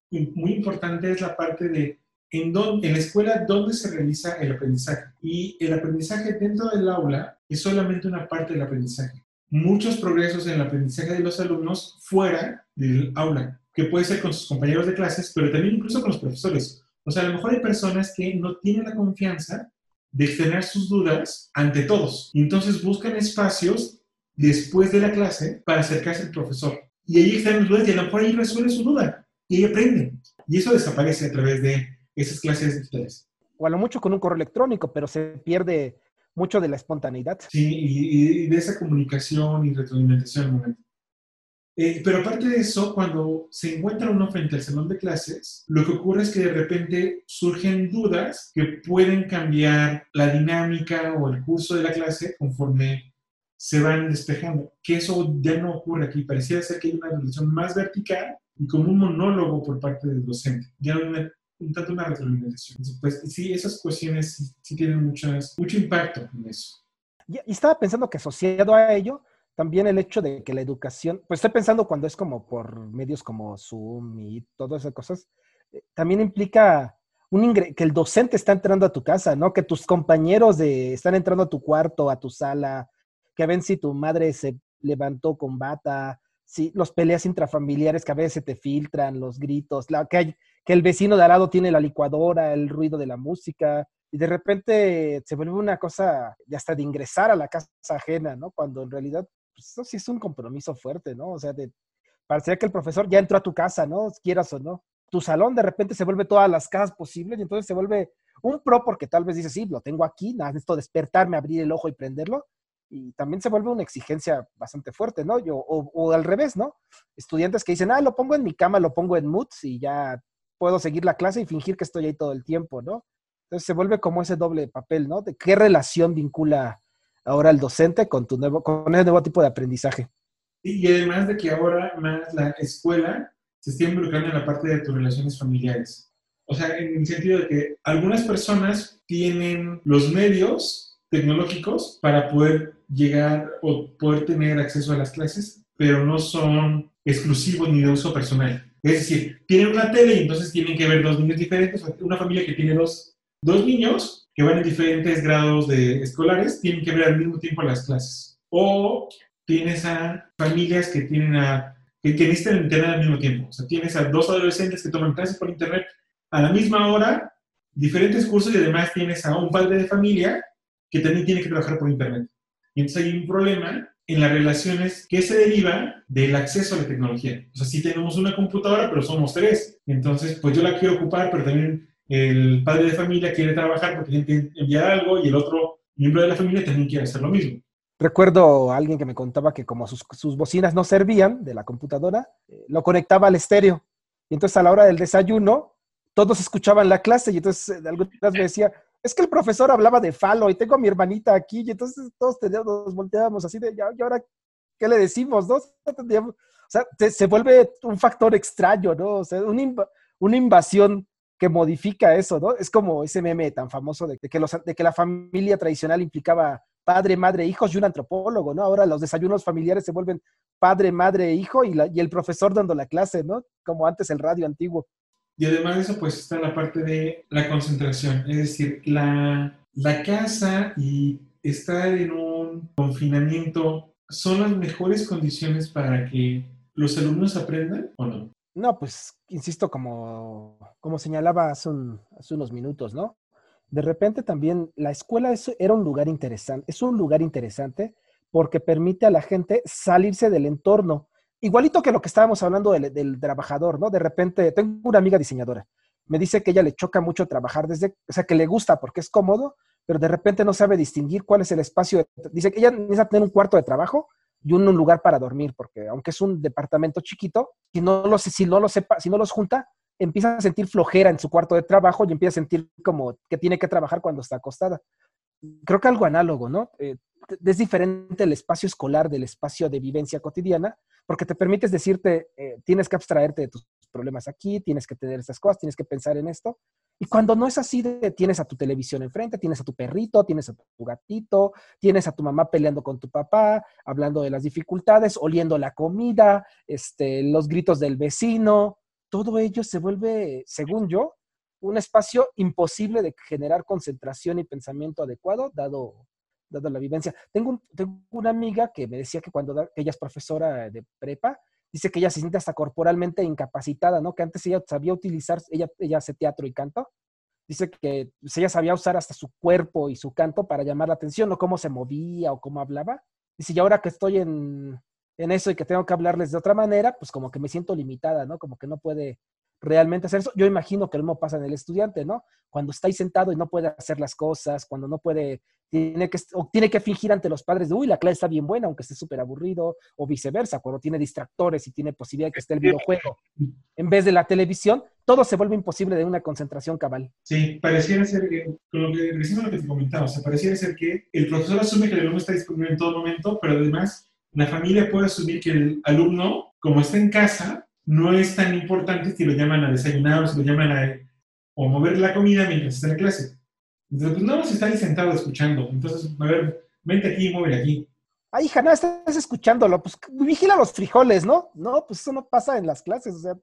muy importante es la parte de en, en la escuela dónde se realiza el aprendizaje. Y el aprendizaje dentro del aula es solamente una parte del aprendizaje. Muchos progresos en el aprendizaje de los alumnos fuera del aula, que puede ser con sus compañeros de clases, pero también incluso con los profesores. O sea, a lo mejor hay personas que no tienen la confianza de externar sus dudas ante todos. Entonces buscan espacios después de la clase para acercarse al profesor. Y ahí están los dudas y a lo mejor ahí resuelve su duda y ahí aprende. Y eso desaparece a través de esas clases digitales. O a lo mucho con un correo electrónico, pero se pierde mucho de la espontaneidad. Sí, y, de esa comunicación y retroalimentación eh, pero aparte de eso, cuando se encuentra uno frente al salón de clases, lo que ocurre es que de repente surgen dudas que pueden cambiar la dinámica o el curso de la clase conforme se van despejando. Que eso ya no ocurre aquí. Parecía ser que hay una relación más vertical y como un monólogo por parte del docente. Ya no un tanto una retroalimentación. Pues sí, esas cuestiones sí, tienen muchas, mucho impacto en eso. Y, estaba pensando que asociado a ello, también el hecho de que la educación, pues estoy pensando cuando es como por medios como Zoom y todas esas cosas, eh, también implica un que el docente está entrando a tu casa, ¿no? Que tus compañeros de, están entrando a tu cuarto, a tu sala, que ven si tu madre se levantó con bata, sí, los peleas intrafamiliares que a veces se te filtran, los gritos, que, hay, que el vecino de al lado tiene la licuadora, el ruido de la música, y de repente se vuelve una cosa de hasta de ingresar a la casa ajena, ¿no? Cuando en realidad pues, eso sí es un compromiso fuerte, ¿no? O sea, de, parecería que el profesor ya entró a tu casa, ¿no? Quieras o no. Tu salón de repente se vuelve todas las casas posibles y entonces se vuelve un pro porque tal vez dices, sí, lo tengo aquí, necesito despertarme, abrir el ojo y prenderlo. Y también se vuelve una exigencia bastante fuerte, ¿no? Yo, o, o al revés, ¿no? Estudiantes que dicen, ah, lo pongo en mi cama, lo pongo en moods y ya puedo seguir la clase y fingir que estoy ahí todo el tiempo, ¿no? Entonces se vuelve como ese doble papel, ¿no? De qué relación vincula ahora el docente con tu nuevo, con ese nuevo tipo de aprendizaje. Y además de que ahora más la escuela se está involucrando en la parte de tus relaciones familiares. O sea, en el sentido de que algunas personas tienen los medios tecnológicos para poder llegar o poder tener acceso a las clases, pero no son exclusivos ni de uso personal. Es decir, tienen una tele y entonces tienen que ver dos niños diferentes, una familia que tiene dos dos niños que van en diferentes grados de escolares tienen que ver al mismo tiempo las clases. O tienes a familias que tienen que, que necesitan internet al mismo tiempo. O sea, tienes a dos adolescentes que toman clases por internet a la misma hora, diferentes cursos y además tienes a un padre de familia que también tiene que trabajar por internet. Y entonces hay un problema en las relaciones que se deriva del acceso a la tecnología. O sea, sí tenemos una computadora, pero somos tres. Entonces, pues yo la quiero ocupar, pero también el padre de familia quiere trabajar porque tiene que enviar algo y el otro miembro de la familia también quiere hacer lo mismo. Recuerdo a alguien que me contaba que como sus, bocinas no servían de la computadora, eh, lo conectaba al estéreo. Y entonces a la hora del desayuno, todos escuchaban la clase y entonces eh, algunas me decía, es que el profesor hablaba de falo y tengo a mi hermanita aquí y entonces todos nos volteábamos así de, ¿y ahora qué le decimos? O sea, se vuelve un factor extraño, ¿no? O sea, una, una invasión que modifica eso, ¿no? Es como ese meme tan famoso de, que, los, de que la familia tradicional implicaba padre, madre, hijos y un antropólogo, ¿no? Ahora los desayunos familiares se vuelven padre, madre, hijo y, y el profesor dando la clase, ¿no? Como antes el radio antiguo. Y además de eso, pues está la parte de la concentración, es decir, la, la casa y estar en un confinamiento son las mejores condiciones para que los alumnos aprendan o no? No, pues, insisto, como, como señalaba hace, unos minutos, ¿no? De repente también la escuela era un lugar interesante, es un lugar interesante porque permite a la gente salirse del entorno. Igualito que lo que estábamos hablando del, trabajador, ¿no? De repente, tengo una amiga diseñadora, me dice que ella le choca mucho trabajar desde, o sea, que le gusta porque es cómodo, pero de repente no sabe distinguir cuál es el espacio. dice que ella necesita tener un cuarto de trabajo y un, lugar para dormir, porque aunque es un departamento chiquito, si no, lo, si no lo sepa, si no los junta, empieza a sentir flojera en su cuarto de trabajo y empieza a sentir como que tiene que trabajar cuando está acostada. Creo que algo análogo, ¿no? Eh, es diferente el espacio escolar del espacio de vivencia cotidiana, porque te permites decirte, eh, tienes que abstraerte de tus problemas aquí, tienes que tener estas cosas, tienes que pensar en esto. Y cuando no es así, tienes a tu televisión enfrente, tienes a tu perrito, tienes a tu gatito, tienes a tu mamá peleando con tu papá, hablando de las dificultades, oliendo la comida, este, los gritos del vecino, todo ello se vuelve, según yo, un espacio imposible de generar concentración y pensamiento adecuado, dado, dado la vivencia. Tengo, tengo una amiga que me decía que cuando ella es profesora de prepa, dice que ella se siente hasta corporalmente incapacitada, ¿no? Que antes ella sabía utilizar, ella, ella hace teatro y canto, dice que pues, ella sabía usar hasta su cuerpo y su canto para llamar la atención, o cómo se movía o cómo hablaba. Dice, y ahora que estoy en, en eso y que tengo que hablarles de otra manera, pues como que me siento limitada, ¿no? Como que no puede realmente hacer eso. Yo imagino que lo mismo pasa en el estudiante, ¿no? Cuando está ahí sentado y no puede hacer las cosas, cuando no puede, tiene que, o tiene que fingir ante los padres de, uy, la clase está bien buena, aunque esté súper aburrido, o viceversa, cuando tiene distractores y tiene posibilidad de que esté el videojuego en vez de la televisión, todo se vuelve imposible de una concentración cabal. Sí, pareciera ser, que, con lo que te comentaba, pareciera ser que el profesor asume que el alumno está disponible en todo momento, pero además la familia puede asumir que el alumno, como está en casa, no es tan importante si lo llaman a desayunar o si lo llaman a o mover la comida mientras está en la clase. Entonces, pues no vas a estar ahí sentado escuchando. Entonces, a ver, vente aquí y mueve aquí. Ay, hija, no estás escuchándolo. Pues vigila los frijoles, ¿no? No, pues eso no pasa en las clases. O sea,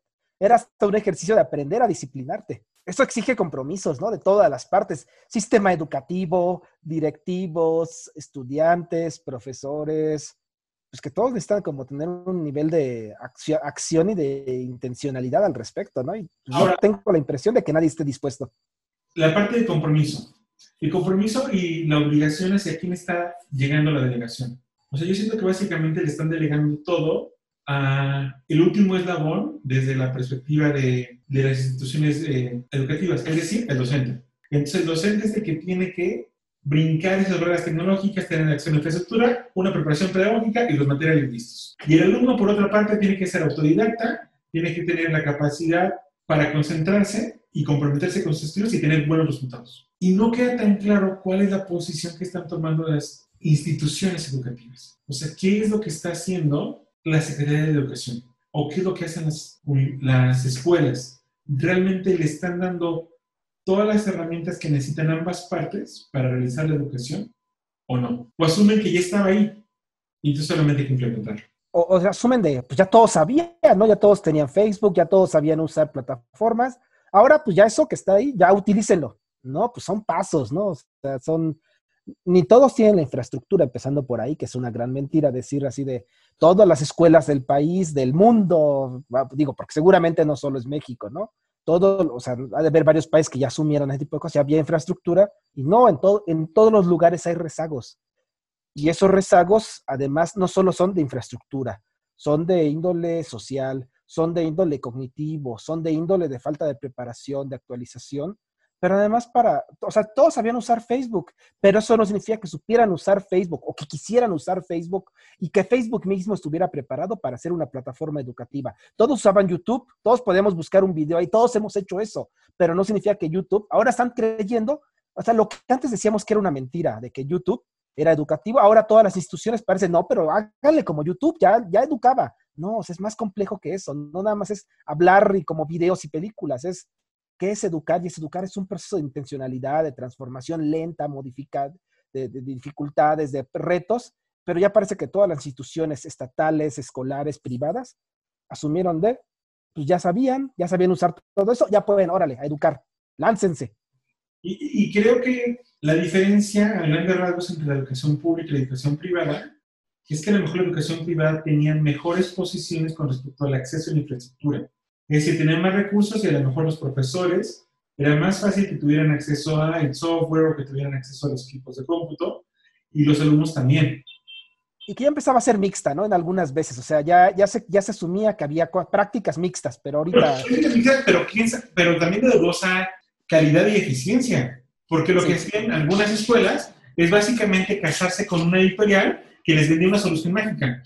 era hasta un ejercicio de aprender a disciplinarte. Eso exige compromisos, ¿no? De todas las partes. Sistema educativo, directivos, estudiantes, profesores, pues que todos necesitan como tener un nivel de acción y de intencionalidad al respecto, ¿no? Y yo Ahora- tengo la impresión de que nadie esté dispuesto. La parte de compromiso. El compromiso y la obligación hacia quién está llegando la delegación. O sea, yo siento que básicamente le están delegando todo a el último eslabón desde la perspectiva de, de las instituciones eh, educativas, es decir, el docente. Entonces, el docente es el que tiene que brincar esas barreras tecnológicas, tener acceso a infraestructura, una preparación pedagógica y los materiales listos. Y el alumno, por otra parte, tiene que ser autodidacta, tiene que tener la capacidad para concentrarse y comprometerse con sus estudios y tener buenos resultados. Y no queda tan claro cuál es la posición que están tomando las instituciones educativas. O sea, ¿qué es lo que está haciendo la Secretaría de Educación? ¿O qué es lo que hacen las, las escuelas? ¿Realmente le están dando todas las herramientas que necesitan ambas partes para realizar la educación o no? ¿O asumen que ya estaba ahí y entonces solamente hay que implementarlo? O, o sea, asumen de, pues ya todos sabían, ¿no? Ya todos tenían Facebook, ya todos sabían usar plataformas. Ahora, pues ya eso que está ahí, ya utilícenlo, ¿no? Pues son pasos, ¿no? O sea, son, ni todos tienen la infraestructura, empezando por ahí, que es una gran mentira decir así de todas las escuelas del país, del mundo, va, digo, porque seguramente no solo es México, ¿no? Todo, o sea, ha de haber varios países que ya asumieron ese tipo de cosas, ya había infraestructura, y no, en, todo, en todos los lugares hay rezagos. Y esos rezagos, además, no solo son de infraestructura, son de índole social, son de índole cognitivo, son de índole de falta de preparación, de actualización, pero además para, o sea, todos sabían usar Facebook, pero eso no significa que supieran usar Facebook o que quisieran usar Facebook y que Facebook mismo estuviera preparado para hacer una plataforma educativa. Todos usaban YouTube, todos podemos buscar un video ahí, todos hemos hecho eso, pero no significa que YouTube, ahora están creyendo, o sea, lo que antes decíamos que era una mentira, de que YouTube era educativo, ahora todas las instituciones parecen, no, pero háganle como YouTube, ya, ya educaba. No, o sea, es más complejo que eso, no nada más es hablar y como videos y películas, es qué es educar, y es educar es un proceso de intencionalidad, de transformación lenta, modificar, de, de dificultades, de retos, pero ya parece que todas las instituciones estatales, escolares, privadas, asumieron de, pues ya sabían, ya sabían usar todo eso, ya pueden, órale, a educar, láncense. Y, y creo que la diferencia a grandes rasgos entre la educación pública y la educación privada es que a lo mejor la educación privada tenía mejores posiciones con respecto al acceso a la infraestructura. Es decir, tenían más recursos y a lo mejor los profesores era más fácil que tuvieran acceso al software o que tuvieran acceso a los equipos de cómputo y los alumnos también. Y que ya empezaba a ser mixta, ¿no? En algunas veces, o sea, ya, ya, se, ya se asumía que había prácticas mixtas, pero ahorita... Pero, pero, pero también de dudosa calidad y eficiencia, porque lo Sí. que hacían algunas escuelas es básicamente casarse con una editorial que les vendía una solución mágica.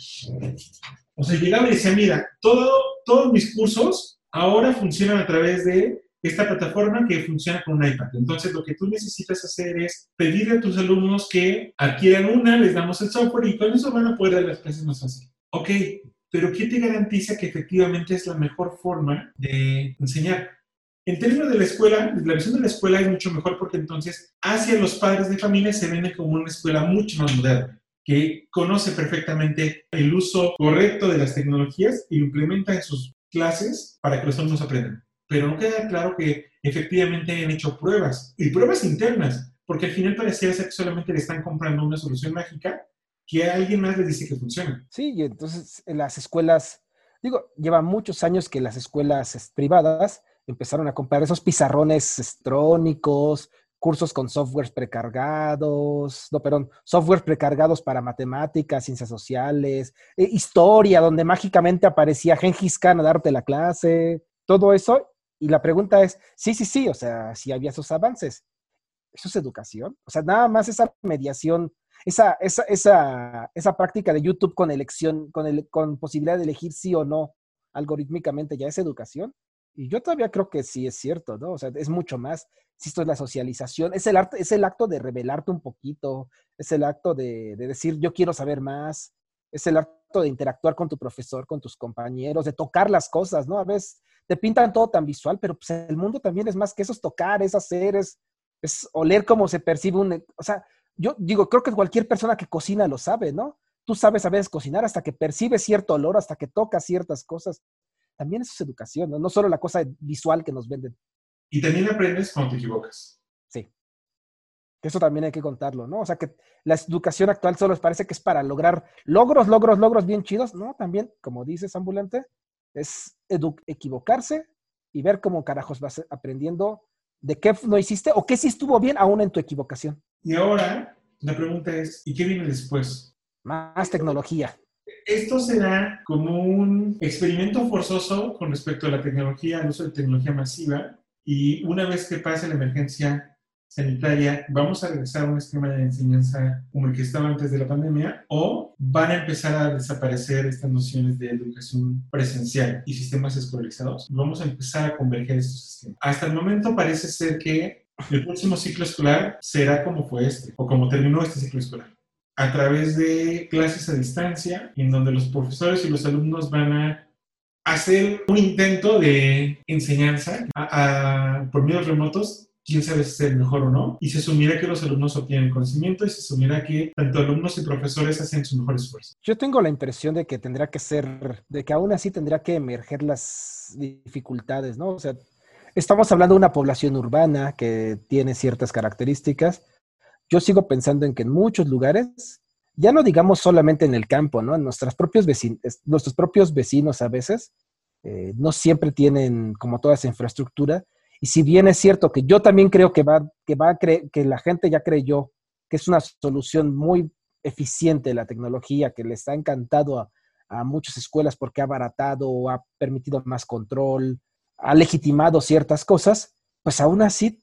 O sea, llegaba y decía, mira, todo, todos mis cursos ahora funcionan a través de esta plataforma que funciona con un iPad. Entonces, lo que tú necesitas hacer es pedirle a tus alumnos que adquieran una, les damos el software y con eso van a poder dar las clases más fácil. Ok, pero ¿qué te garantiza que efectivamente es la mejor forma de enseñar? En términos de la escuela, la visión de la escuela es mucho mejor porque entonces hacia los padres de familia se vende como una escuela mucho más moderna, que conoce perfectamente el uso correcto de las tecnologías y implementa en sus clases para que los alumnos aprendan. Pero no queda claro que efectivamente hayan hecho pruebas, y pruebas internas, porque al final pareciera ser que solamente le están comprando una solución mágica que a alguien más les dice que funciona. Sí, y entonces en las escuelas, digo, lleva muchos años que las escuelas es, privadas empezaron a comprar esos pizarrones estrónicos, cursos con softwares precargados, no, perdón, softwares precargados para matemáticas, ciencias sociales, eh, historia, donde mágicamente aparecía Gengis Khan a darte la clase, todo eso. Y la pregunta es, sí, sí, sí, o sea, si había esos avances. ¿Eso es educación? O sea, nada más esa mediación esa, esa, esa, esa práctica de YouTube con elección, con, el, con posibilidad de elegir sí o no algorítmicamente, ya es educación. Y yo todavía creo que sí es cierto, ¿no? O sea, es mucho más. Si esto es la socialización, es el, arte, es el acto de revelarte un poquito, es el acto de, de decir yo quiero saber más, es el acto de interactuar con tu profesor, con tus compañeros, de tocar las cosas, ¿no? A veces te pintan todo tan visual, pero pues el mundo también es más que eso, es tocar, es hacer, es, es oler cómo se percibe un... O sea, yo digo, creo que cualquier persona que cocina lo sabe, ¿no? Tú sabes a veces cocinar hasta que percibes cierto olor, hasta que tocas ciertas cosas. También eso es educación, ¿no? No solo la cosa visual que nos venden. Y también aprendes cuando te equivocas. Sí. Eso también hay que contarlo, ¿no? O sea, que la educación actual solo les parece que es para lograr logros, logros, logros bien chidos. No, también, como dices, ambulante, es equivocarse y ver cómo carajos vas aprendiendo de qué no hiciste o qué sí estuvo bien aún en tu equivocación. Y ahora la pregunta es, ¿y qué viene después? Más tecnología. Esto será como un experimento forzoso con respecto a la tecnología, al uso de tecnología masiva, y una vez que pase la emergencia sanitaria, ¿vamos a regresar a un esquema de enseñanza como el que estaba antes de la pandemia? ¿O van a empezar a desaparecer estas nociones de educación presencial y sistemas escolarizados? Vamos a empezar a converger estos sistemas. Hasta el momento parece ser que el próximo ciclo escolar será como fue este, o como terminó este ciclo escolar a través de clases a distancia, en donde los profesores y los alumnos van a hacer un intento de enseñanza por medios remotos quién sabe si es el mejor o no, y se asumirá que los alumnos obtienen conocimiento y se asumirá que tanto alumnos y profesores hacen su mejor esfuerzo. Yo tengo la impresión de que tendrá que ser, de que aún así tendrá que emerger las dificultades, ¿no? O sea, estamos hablando de una población urbana que tiene ciertas características. Yo sigo pensando en que en muchos lugares, ya no digamos solamente en el campo, ¿no? Nuestros propios vecinos, nuestros propios vecinos a veces, eh, no siempre tienen como toda esa infraestructura y si bien es cierto que yo también creo que va, que va a que la gente ya creyó que es una solución muy eficiente la tecnología, que les ha encantado a, muchas escuelas porque ha abaratado, ha permitido más control, ha legitimado ciertas cosas, pues aún así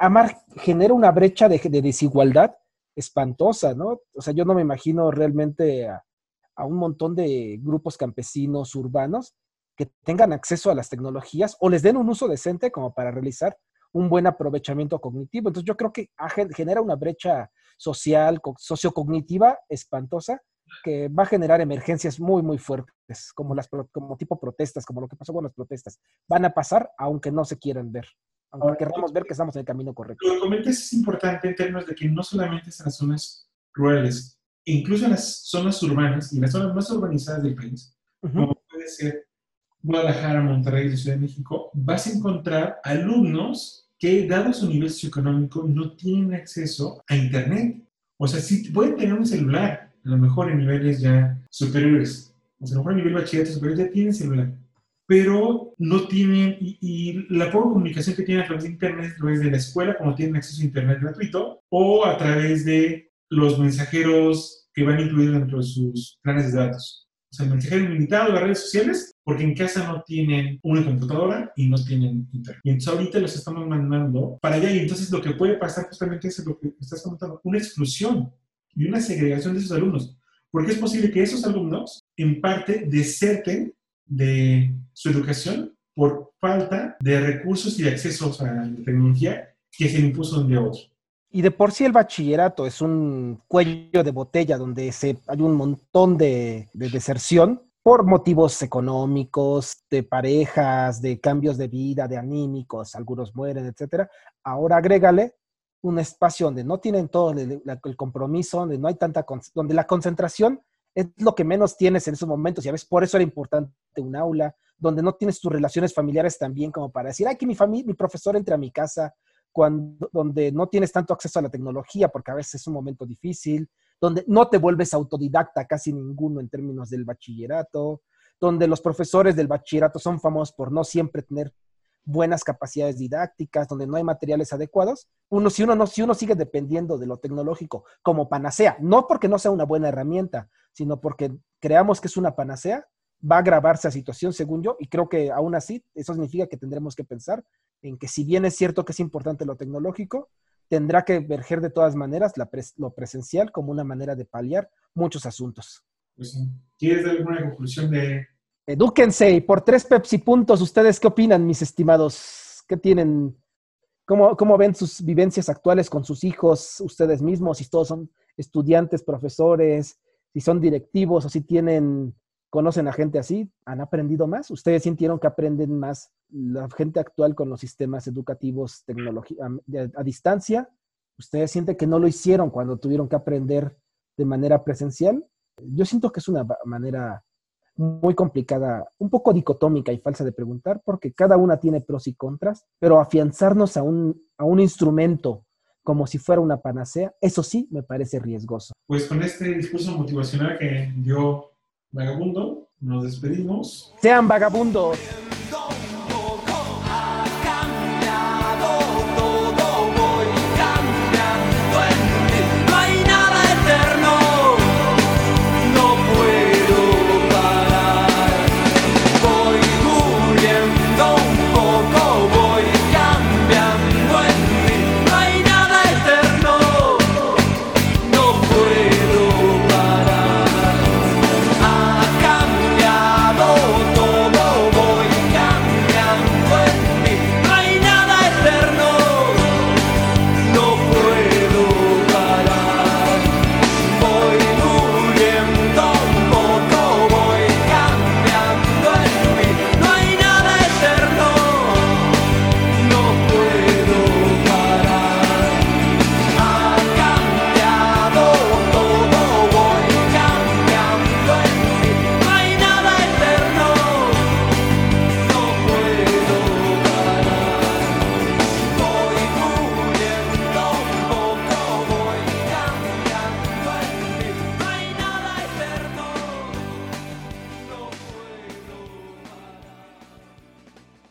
Amar genera una brecha de, desigualdad espantosa, ¿no? O sea, yo no me imagino realmente a un montón de grupos campesinos urbanos que tengan acceso a las tecnologías o les den un uso decente como para realizar un buen aprovechamiento cognitivo. Entonces yo creo que genera una brecha social, sociocognitiva espantosa que va a generar emergencias muy, muy fuertes, como, las, como tipo protestas, como lo que pasó con las protestas. Van a pasar aunque no se quieran ver, aunque queramos ver que estamos en el camino correcto. Lo que comentas es importante en términos de que no solamente en las zonas rurales, incluso en las zonas urbanas y las zonas más urbanizadas del país, como puede ser Guadalajara, Monterrey y Ciudad de México, vas a encontrar alumnos que, dado su nivel socioeconómico, no tienen acceso a Internet. O sea, sí pueden tener un celular, a lo mejor en niveles ya superiores. O sea, a lo mejor en nivel bachillerato superior ya tienen celular. Pero no tienen, y, la poca comunicación que tienen a través de Internet, a través de la escuela, como tienen acceso a Internet gratuito, o a través de los mensajeros que van incluidos dentro de sus planes de datos. O sea, el mensajero ilimitado de las redes sociales porque en casa no tienen una computadora y no tienen internet. Y entonces ahorita los estamos mandando para allá y entonces lo que puede pasar justamente es lo que estás comentando, una exclusión y una segregación de esos alumnos. Porque es posible que esos alumnos en parte deserten de su educación por falta de recursos y de acceso a la tecnología que se impuso de otro. Y de por sí el bachillerato es un cuello de botella donde hay un montón de, de deserción por motivos económicos, de parejas, de cambios de vida, de anímicos, algunos mueren, etcétera. Ahora agrégale un espacio donde no tienen todo el, compromiso, donde no hay tanta, donde la concentración es lo que menos tienes en esos momentos, y a veces por eso era importante un aula, donde no tienes tus relaciones familiares también como para decir, ay, que mi, mi profesor entre a mi casa, cuando, donde no tienes tanto acceso a la tecnología, porque a veces es un momento difícil, donde no te vuelves autodidacta casi ninguno en términos del bachillerato, donde los profesores del bachillerato son famosos por no siempre tener buenas capacidades didácticas, donde no hay materiales adecuados, uno, si, uno no, si uno sigue dependiendo de lo tecnológico como panacea, no porque no sea una buena herramienta, sino porque creamos que es una panacea, va a agravarse la situación, según yo, y creo que aún así eso significa que tendremos que pensar en que si bien es cierto que es importante lo tecnológico, tendrá que verger de todas maneras lo presencial como una manera de paliar muchos asuntos. Pues ¿Quieres dar alguna conclusión de...? Edúquense y por tres Pepsi puntos, ¿ustedes qué opinan, mis estimados? ¿Qué tienen? ¿Cómo, ¿Cómo ven sus vivencias actuales con sus hijos, ustedes mismos? Si todos son estudiantes, profesores, si son directivos o si tienen conocen a gente así, han aprendido más. Ustedes sintieron que aprenden más la gente actual con los sistemas educativos a, distancia. Ustedes sienten que no lo hicieron cuando tuvieron que aprender de manera presencial. Yo siento que es una manera muy complicada, un poco dicotómica y falsa de preguntar, porque cada una tiene pros y contras, pero afianzarnos a un, a un instrumento como si fuera una panacea, eso sí me parece riesgoso. Pues con este discurso motivacional que dio Vagabundo, nos despedimos. Sean vagabundos.